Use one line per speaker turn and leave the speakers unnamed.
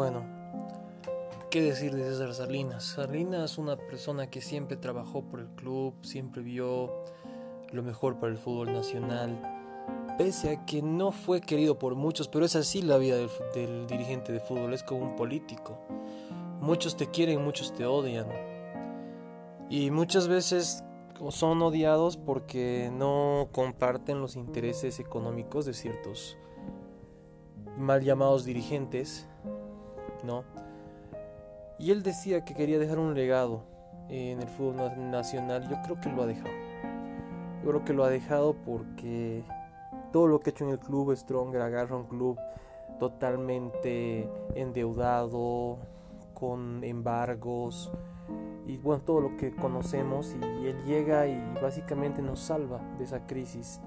Bueno, ¿qué decir de César Salinas? Salinas es una persona que siempre trabajó por el club, siempre vio lo mejor para el fútbol nacional, pese a que no fue querido por muchos, pero es así la vida del, del dirigente de fútbol, es como un político. Muchos te quieren, muchos te odian. Y muchas veces son odiados porque no comparten los intereses económicos de ciertos mal llamados dirigentes, ¿no? Y él decía que quería dejar un legado en el fútbol nacional. Yo creo que lo ha dejado. Yo creo que lo ha dejado porque todo lo que ha hecho en el club, Stronger agarra un club totalmente endeudado, con embargos y bueno, todo lo que conocemos y él llega y básicamente nos salva de esa crisis